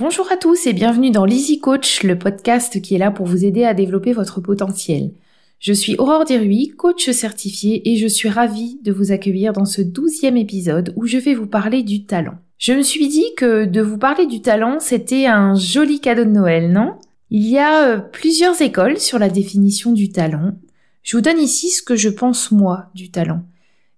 Bonjour à tous et bienvenue dans l'Easy Coach, le podcast qui est là pour vous aider à développer votre potentiel. Je suis Aurore Deruy, coach certifié et je suis ravie de vous accueillir dans ce douzième épisode où je vais vous parler du talent. Je me suis dit que de vous parler du talent, c'était un joli cadeau de Noël, non? Il y a euh, plusieurs écoles sur la définition du talent. Je vous donne ici ce que je pense moi du talent.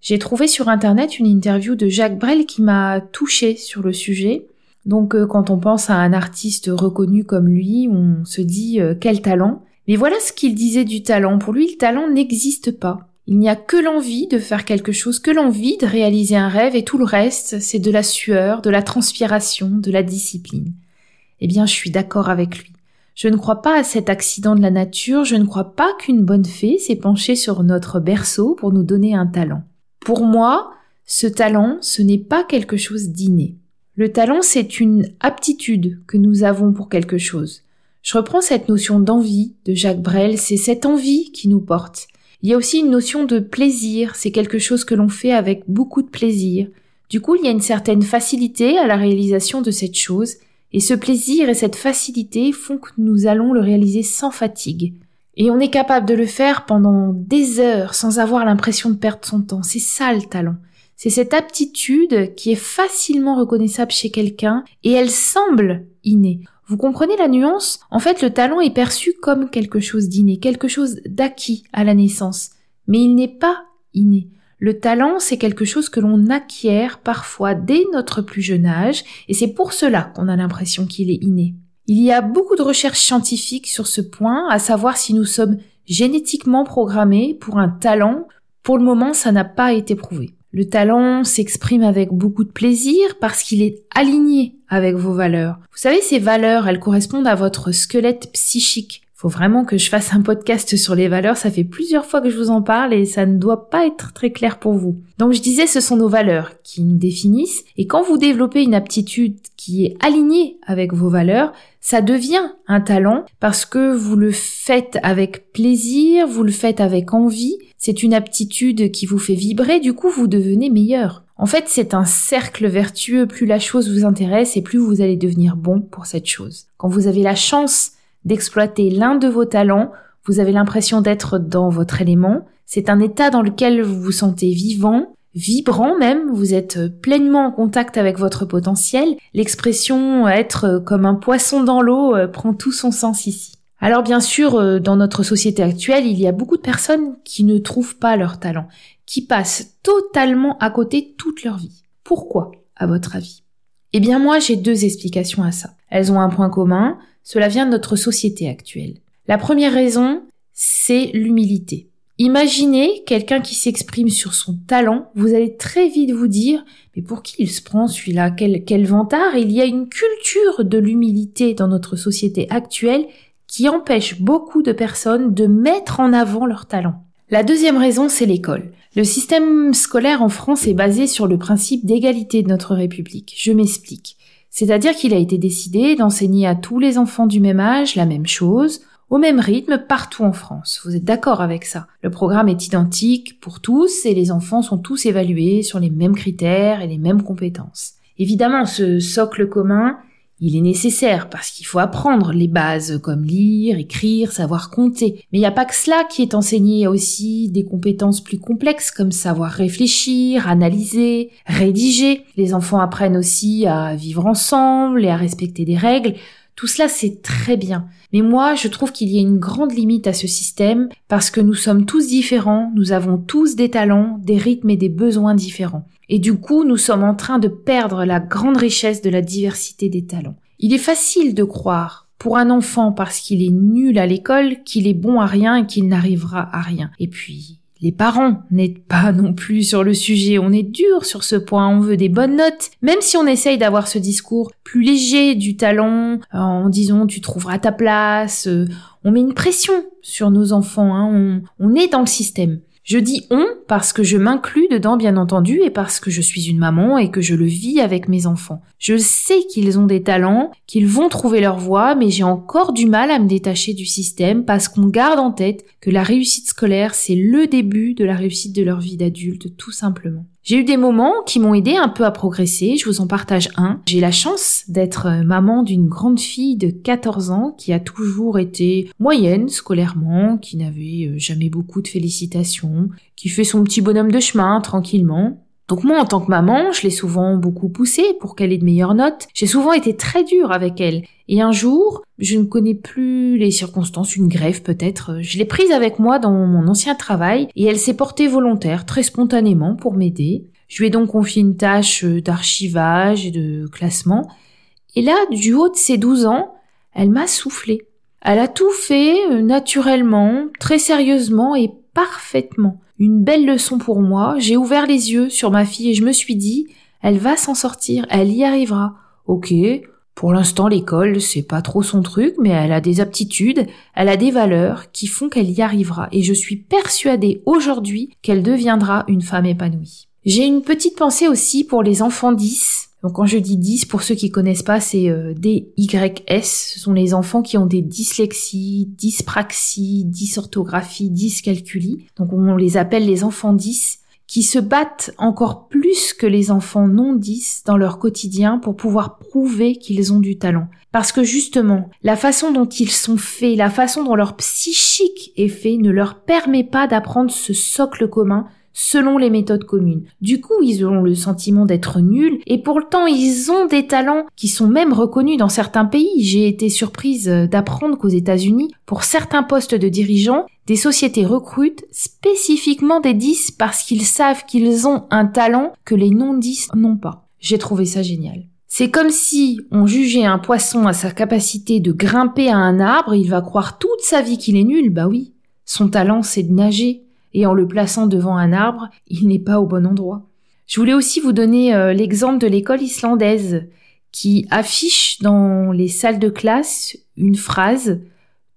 J'ai trouvé sur internet une interview de Jacques Brel qui m'a touché sur le sujet donc euh, quand on pense à un artiste reconnu comme lui, on se dit euh, quel talent. Mais voilà ce qu'il disait du talent. Pour lui, le talent n'existe pas. Il n'y a que l'envie de faire quelque chose, que l'envie de réaliser un rêve et tout le reste, c'est de la sueur, de la transpiration, de la discipline. Eh bien, je suis d'accord avec lui. Je ne crois pas à cet accident de la nature, je ne crois pas qu'une bonne fée s'est penchée sur notre berceau pour nous donner un talent. Pour moi, ce talent, ce n'est pas quelque chose d'inné. Le talent, c'est une aptitude que nous avons pour quelque chose. Je reprends cette notion d'envie de Jacques Brel, c'est cette envie qui nous porte. Il y a aussi une notion de plaisir, c'est quelque chose que l'on fait avec beaucoup de plaisir. Du coup, il y a une certaine facilité à la réalisation de cette chose, et ce plaisir et cette facilité font que nous allons le réaliser sans fatigue. Et on est capable de le faire pendant des heures sans avoir l'impression de perdre son temps. C'est ça le talent. C'est cette aptitude qui est facilement reconnaissable chez quelqu'un et elle semble innée. Vous comprenez la nuance? En fait, le talent est perçu comme quelque chose d'inné, quelque chose d'acquis à la naissance. Mais il n'est pas inné. Le talent, c'est quelque chose que l'on acquiert parfois dès notre plus jeune âge, et c'est pour cela qu'on a l'impression qu'il est inné. Il y a beaucoup de recherches scientifiques sur ce point, à savoir si nous sommes génétiquement programmés pour un talent. Pour le moment, ça n'a pas été prouvé. Le talent s'exprime avec beaucoup de plaisir parce qu'il est aligné avec vos valeurs. Vous savez, ces valeurs, elles correspondent à votre squelette psychique. Faut vraiment que je fasse un podcast sur les valeurs, ça fait plusieurs fois que je vous en parle et ça ne doit pas être très clair pour vous. Donc je disais, ce sont nos valeurs qui nous définissent et quand vous développez une aptitude qui est alignée avec vos valeurs, ça devient un talent parce que vous le faites avec plaisir, vous le faites avec envie c'est une aptitude qui vous fait vibrer, du coup vous devenez meilleur. En fait, c'est un cercle vertueux, plus la chose vous intéresse et plus vous allez devenir bon pour cette chose. Quand vous avez la chance d'exploiter l'un de vos talents, vous avez l'impression d'être dans votre élément, c'est un état dans lequel vous vous sentez vivant, vibrant même, vous êtes pleinement en contact avec votre potentiel, l'expression être comme un poisson dans l'eau euh, prend tout son sens ici. Alors bien sûr, euh, dans notre société actuelle, il y a beaucoup de personnes qui ne trouvent pas leur talent, qui passent totalement à côté toute leur vie. Pourquoi, à votre avis? Eh bien moi, j'ai deux explications à ça. Elles ont un point commun, cela vient de notre société actuelle. La première raison, c'est l'humilité. Imaginez quelqu'un qui s'exprime sur son talent, vous allez très vite vous dire mais pour qui il se prend celui-là? Quel, quel vantard Il y a une culture de l'humilité dans notre société actuelle qui empêche beaucoup de personnes de mettre en avant leur talent. La deuxième raison, c'est l'école. Le système scolaire en France est basé sur le principe d'égalité de notre République. Je m'explique. C'est-à-dire qu'il a été décidé d'enseigner à tous les enfants du même âge la même chose, au même rythme partout en France. Vous êtes d'accord avec ça? Le programme est identique pour tous et les enfants sont tous évalués sur les mêmes critères et les mêmes compétences. Évidemment, ce socle commun, il est nécessaire parce qu'il faut apprendre les bases comme lire, écrire, savoir compter. Mais il n'y a pas que cela qui est enseigné, aussi des compétences plus complexes comme savoir réfléchir, analyser, rédiger. Les enfants apprennent aussi à vivre ensemble et à respecter des règles. Tout cela, c'est très bien. Mais moi, je trouve qu'il y a une grande limite à ce système parce que nous sommes tous différents, nous avons tous des talents, des rythmes et des besoins différents. Et du coup, nous sommes en train de perdre la grande richesse de la diversité des talents. Il est facile de croire pour un enfant parce qu'il est nul à l'école qu'il est bon à rien et qu'il n'arrivera à rien. Et puis, les parents n'aident pas non plus sur le sujet, on est dur sur ce point, on veut des bonnes notes, même si on essaye d'avoir ce discours plus léger du talent, en disant tu trouveras ta place, euh, on met une pression sur nos enfants, hein, on, on est dans le système. Je dis on parce que je m'inclus dedans bien entendu et parce que je suis une maman et que je le vis avec mes enfants. Je sais qu'ils ont des talents, qu'ils vont trouver leur voie, mais j'ai encore du mal à me détacher du système parce qu'on garde en tête que la réussite scolaire c'est le début de la réussite de leur vie d'adulte tout simplement. J'ai eu des moments qui m'ont aidé un peu à progresser, je vous en partage un. J'ai la chance d'être euh, maman d'une grande fille de 14 ans qui a toujours été moyenne scolairement, qui n'avait euh, jamais beaucoup de félicitations, qui fait son petit bonhomme de chemin tranquillement. Donc moi, en tant que maman, je l'ai souvent beaucoup poussée pour qu'elle ait de meilleures notes. J'ai souvent été très dure avec elle. Et un jour, je ne connais plus les circonstances, une grève peut-être, je l'ai prise avec moi dans mon ancien travail et elle s'est portée volontaire très spontanément pour m'aider. Je lui ai donc confié une tâche d'archivage et de classement. Et là, du haut de ses 12 ans, elle m'a soufflé. Elle a tout fait euh, naturellement, très sérieusement et parfaitement. Une belle leçon pour moi. J'ai ouvert les yeux sur ma fille et je me suis dit, elle va s'en sortir, elle y arrivera. Ok, pour l'instant, l'école, c'est pas trop son truc, mais elle a des aptitudes, elle a des valeurs qui font qu'elle y arrivera. Et je suis persuadée aujourd'hui qu'elle deviendra une femme épanouie. J'ai une petite pensée aussi pour les enfants 10. Donc quand je dis 10, pour ceux qui connaissent pas, c'est euh, DYS. Ce sont les enfants qui ont des dyslexies, dyspraxies, dysorthographies, dyscalculies. Donc on les appelle les enfants 10 qui se battent encore plus que les enfants non 10 dans leur quotidien pour pouvoir prouver qu'ils ont du talent. Parce que justement, la façon dont ils sont faits, la façon dont leur psychique est fait ne leur permet pas d'apprendre ce socle commun selon les méthodes communes. Du coup, ils ont le sentiment d'être nuls et pourtant ils ont des talents qui sont même reconnus dans certains pays. J'ai été surprise d'apprendre qu'aux États-Unis, pour certains postes de dirigeants, des sociétés recrutent spécifiquement des 10 parce qu'ils savent qu'ils ont un talent que les non-10 n'ont pas. J'ai trouvé ça génial. C'est comme si on jugeait un poisson à sa capacité de grimper à un arbre, il va croire toute sa vie qu'il est nul, bah oui. Son talent c'est de nager, et en le plaçant devant un arbre, il n'est pas au bon endroit. Je voulais aussi vous donner euh, l'exemple de l'école islandaise qui affiche dans les salles de classe une phrase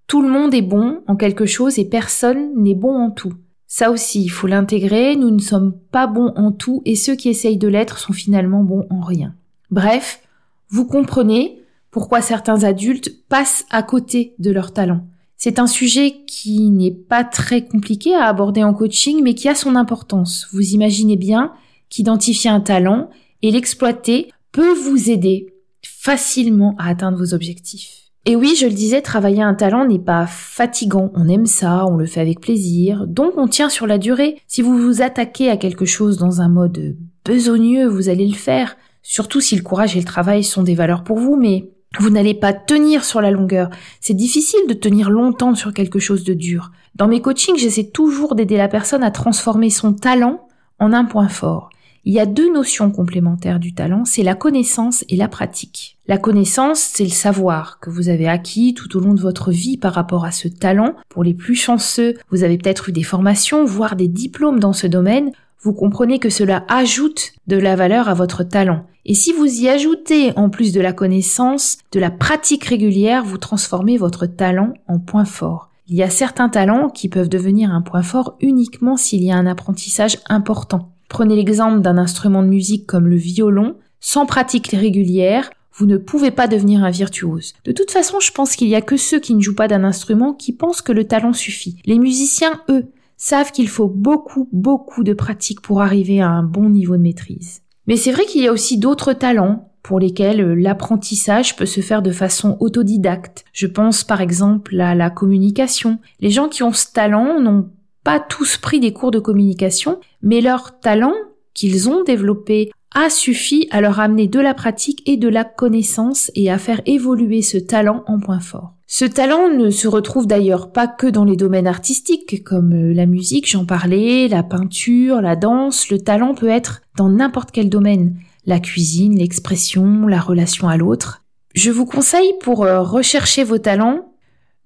Tout le monde est bon en quelque chose et personne n'est bon en tout. Ça aussi, il faut l'intégrer, nous ne sommes pas bons en tout et ceux qui essayent de l'être sont finalement bons en rien. Bref, vous comprenez pourquoi certains adultes passent à côté de leur talent. C'est un sujet qui n'est pas très compliqué à aborder en coaching, mais qui a son importance. Vous imaginez bien qu'identifier un talent et l'exploiter peut vous aider facilement à atteindre vos objectifs. Et oui, je le disais, travailler un talent n'est pas fatigant. On aime ça, on le fait avec plaisir. Donc on tient sur la durée. Si vous vous attaquez à quelque chose dans un mode besogneux, vous allez le faire. Surtout si le courage et le travail sont des valeurs pour vous, mais vous n'allez pas tenir sur la longueur. C'est difficile de tenir longtemps sur quelque chose de dur. Dans mes coachings, j'essaie toujours d'aider la personne à transformer son talent en un point fort. Il y a deux notions complémentaires du talent, c'est la connaissance et la pratique. La connaissance, c'est le savoir que vous avez acquis tout au long de votre vie par rapport à ce talent. Pour les plus chanceux, vous avez peut-être eu des formations, voire des diplômes dans ce domaine. Vous comprenez que cela ajoute de la valeur à votre talent. Et si vous y ajoutez en plus de la connaissance, de la pratique régulière, vous transformez votre talent en point fort. Il y a certains talents qui peuvent devenir un point fort uniquement s'il y a un apprentissage important. Prenez l'exemple d'un instrument de musique comme le violon. Sans pratique régulière, vous ne pouvez pas devenir un virtuose. De toute façon, je pense qu'il y a que ceux qui ne jouent pas d'un instrument qui pensent que le talent suffit. Les musiciens, eux, savent qu'il faut beaucoup, beaucoup de pratique pour arriver à un bon niveau de maîtrise. Mais c'est vrai qu'il y a aussi d'autres talents pour lesquels euh, l'apprentissage peut se faire de façon autodidacte. Je pense par exemple à la communication. Les gens qui ont ce talent n'ont pas tous pris des cours de communication, mais leur talent qu'ils ont développé a suffi à leur amener de la pratique et de la connaissance et à faire évoluer ce talent en point fort. Ce talent ne se retrouve d'ailleurs pas que dans les domaines artistiques comme euh, la musique, j'en parlais, la peinture, la danse, le talent peut être dans n'importe quel domaine, la cuisine, l'expression, la relation à l'autre. Je vous conseille pour euh, rechercher vos talents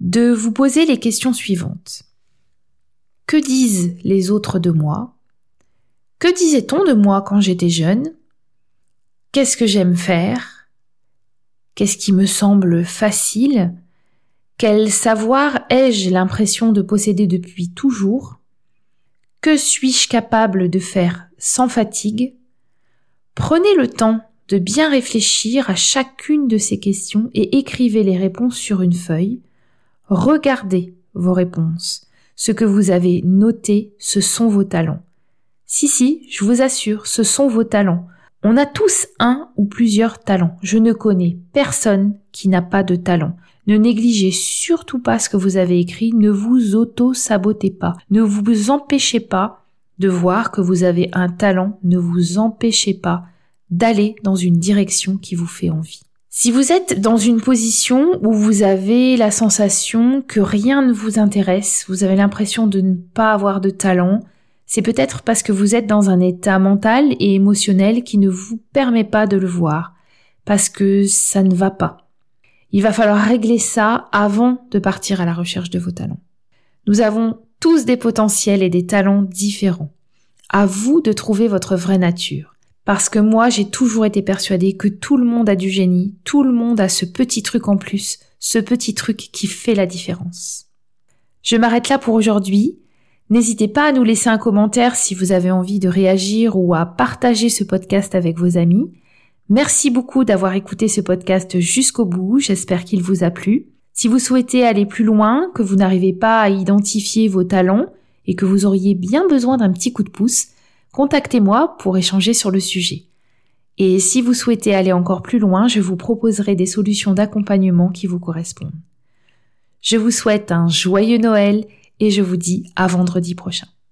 de vous poser les questions suivantes. Que disent les autres de moi? Que disait-on de moi quand j'étais jeune? Qu'est-ce que j'aime faire? Qu'est-ce qui me semble facile? Quel savoir ai-je l'impression de posséder depuis toujours? Que suis-je capable de faire sans fatigue? Prenez le temps de bien réfléchir à chacune de ces questions et écrivez les réponses sur une feuille. Regardez vos réponses. Ce que vous avez noté, ce sont vos talents. Si si, je vous assure, ce sont vos talents. On a tous un ou plusieurs talents. Je ne connais personne qui n'a pas de talent. Ne négligez surtout pas ce que vous avez écrit, ne vous auto-sabotez pas, ne vous empêchez pas de voir que vous avez un talent, ne vous empêchez pas d'aller dans une direction qui vous fait envie. Si vous êtes dans une position où vous avez la sensation que rien ne vous intéresse, vous avez l'impression de ne pas avoir de talent, c'est peut-être parce que vous êtes dans un état mental et émotionnel qui ne vous permet pas de le voir, parce que ça ne va pas. Il va falloir régler ça avant de partir à la recherche de vos talents. Nous avons tous des potentiels et des talents différents. À vous de trouver votre vraie nature. Parce que moi, j'ai toujours été persuadée que tout le monde a du génie, tout le monde a ce petit truc en plus, ce petit truc qui fait la différence. Je m'arrête là pour aujourd'hui. N'hésitez pas à nous laisser un commentaire si vous avez envie de réagir ou à partager ce podcast avec vos amis. Merci beaucoup d'avoir écouté ce podcast jusqu'au bout, j'espère qu'il vous a plu. Si vous souhaitez aller plus loin, que vous n'arrivez pas à identifier vos talents et que vous auriez bien besoin d'un petit coup de pouce, contactez-moi pour échanger sur le sujet. Et si vous souhaitez aller encore plus loin, je vous proposerai des solutions d'accompagnement qui vous correspondent. Je vous souhaite un joyeux Noël et je vous dis à vendredi prochain.